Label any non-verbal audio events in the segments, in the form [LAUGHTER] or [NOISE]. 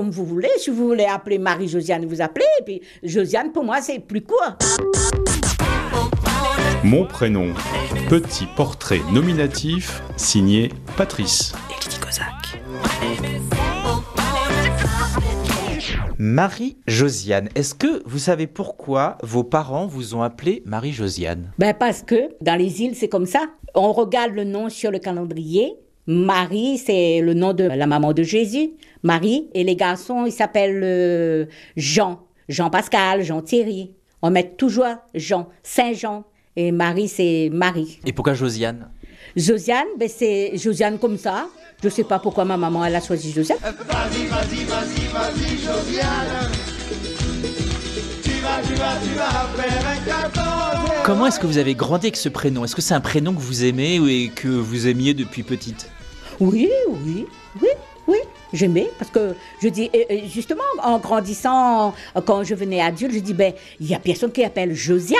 comme vous voulez. Si vous voulez appeler Marie-Josiane, vous appelez. Et puis Josiane, pour moi, c'est plus court. Mon prénom. Petit portrait nominatif signé Patrice. Marie-Josiane, est-ce que vous savez pourquoi vos parents vous ont appelé Marie-Josiane? Ben parce que dans les îles, c'est comme ça. On regarde le nom sur le calendrier. Marie, c'est le nom de la maman de Jésus. Marie. Et les garçons, ils s'appellent euh, Jean. Jean-Pascal, Jean-Thierry. On met toujours Jean. Saint-Jean. Et Marie, c'est Marie. Et pourquoi Josiane? Josiane, ben c'est Josiane comme ça. Je sais pas pourquoi ma maman, elle a choisi Josiane. Comment est-ce que vous avez grandi avec ce prénom? Est-ce que c'est un prénom que vous aimez et que vous aimiez depuis petite? Oui, oui, oui, oui. J'aimais parce que je dis justement en grandissant quand je venais adulte, je dis ben il y a personne qui appelle Josiane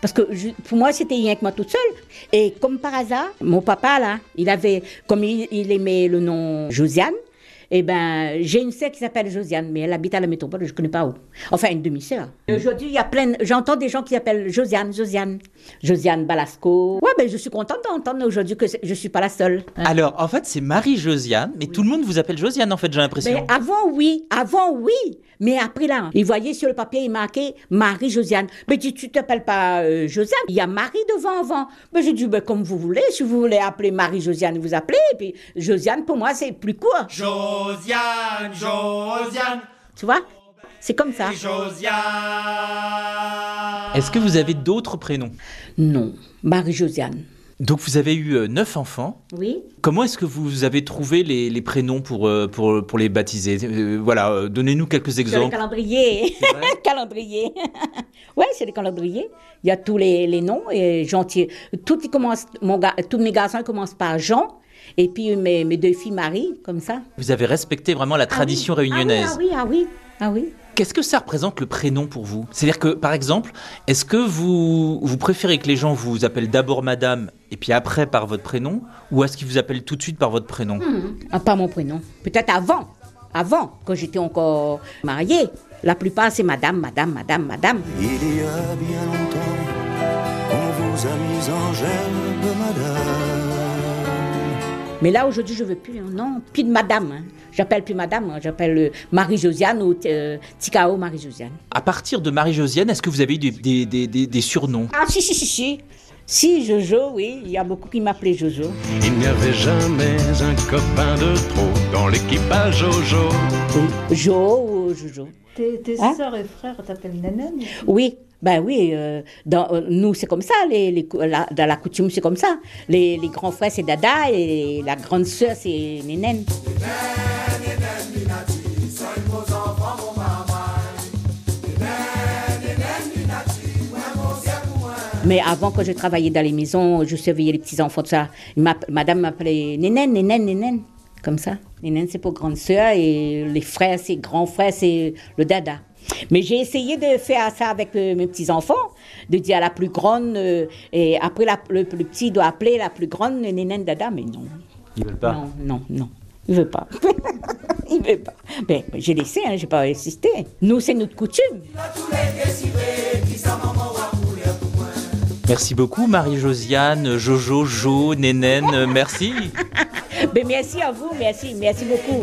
parce que pour moi c'était rien que moi toute seule et comme par hasard mon papa là il avait comme il aimait le nom Josiane et ben j'ai une sœur qui s'appelle Josiane mais elle habite à la métropole je connais pas où enfin une demi-sœur. Aujourd'hui il y a plein j'entends des gens qui appellent Josiane Josiane Josiane Balasco. Ouais ben je suis contente d'entendre aujourd'hui que je suis pas la seule. Alors, en fait, c'est Marie-Josiane, mais tout le monde vous appelle Josiane, en fait, j'ai l'impression. Mais avant, oui. Avant, oui. Mais après, là, il voyait sur le papier, il marquait Marie-Josiane. Mais tu tu t'appelles pas euh, Josiane. Il y a Marie devant avant. Mais j'ai dit, ben, comme vous voulez. Si vous voulez appeler Marie-Josiane, vous appelez. Et puis, Josiane, pour moi, c'est plus court. Josiane, Josiane, Tu vois C'est comme ça. Josiane. Est-ce que vous avez d'autres prénoms? Non. Marie-Josiane. Donc, vous avez eu euh, neuf enfants. Oui. Comment est-ce que vous avez trouvé les, les prénoms pour, euh, pour, pour les baptiser? Euh, Voilà, donnez-nous quelques Sur le exemples. calendrier. [LAUGHS] calendrier. [LAUGHS] ouais, c'est le calendrier. Il y a tous les, les noms et gentil. Tout il commence, mon gars, tous mes garçons commencent par Jean. Et puis mes, mes deux filles Marie, comme ça. Vous avez respecté vraiment la tradition Ah oui. réunionnaise. Ah oui, ah oui, ah oui. Qu'est-ce que ça représente le prénom pour vous? C'est-à-dire que, par exemple, est-ce que vous, vous préférez que les gens vous appellent d'abord madame et puis après par votre prénom Ou est-ce qu'ils vous appellent tout de suite par votre prénom? Ah, pas mon prénom. Peut-être avant. Avant, quand j'étais encore mariée. La plupart, c'est madame, madame, madame, madame. Il y a bien longtemps qu'on vous a mis en gerbe, madame. Mais là, aujourd'hui, je veux plus. hein. Non, plus de madame. hein. J'appelle plus madame. hein. J'appelle euh, Marie-Josiane ou euh, Tikao Marie-Josiane. À partir de Marie-Josiane, est-ce que vous avez eu des, des- des- des- des surnoms? Ah, si, si, si, si. Si, Jojo, oui. Il y a beaucoup qui m'appelaient Jojo. Il n'y avait jamais un copain de trop dans l'équipage Jojo. Jo ou Jojo. Tes, tes Hein? sœurs et frères t'appellent Nénène Oui, ben oui, euh, euh, nous c'est comme ça, la- dans la coutume c'est comme ça. Les, grands frères c'est Dada et la grande sœur c'est Nénène. Mais avant, quand je travaillais dans les maisons, je surveillais les petits-enfants, tout ça. Madame m'appelait Nénène, Nénène, Nénène, comme ça. Nénène, c'est pour grande sœur et les frères, c'est grand frère, c'est le dada. Mais j'ai essayé de faire ça avec euh, mes petits-enfants, de dire à la plus grande, euh, et après la- le, le petit doit appeler la plus grande Nénène dada, mais non. Ils veulent pas? Non, non, non. Il veut pas. [LAUGHS] Il veut pas. Mais j'ai laissé, hein, j'ai pas insisté. Nous, c'est notre coutume. Merci beaucoup Marie-Josiane, Jojo, Jo, Nénène, merci. [LAUGHS] Mais merci à vous, merci, merci beaucoup.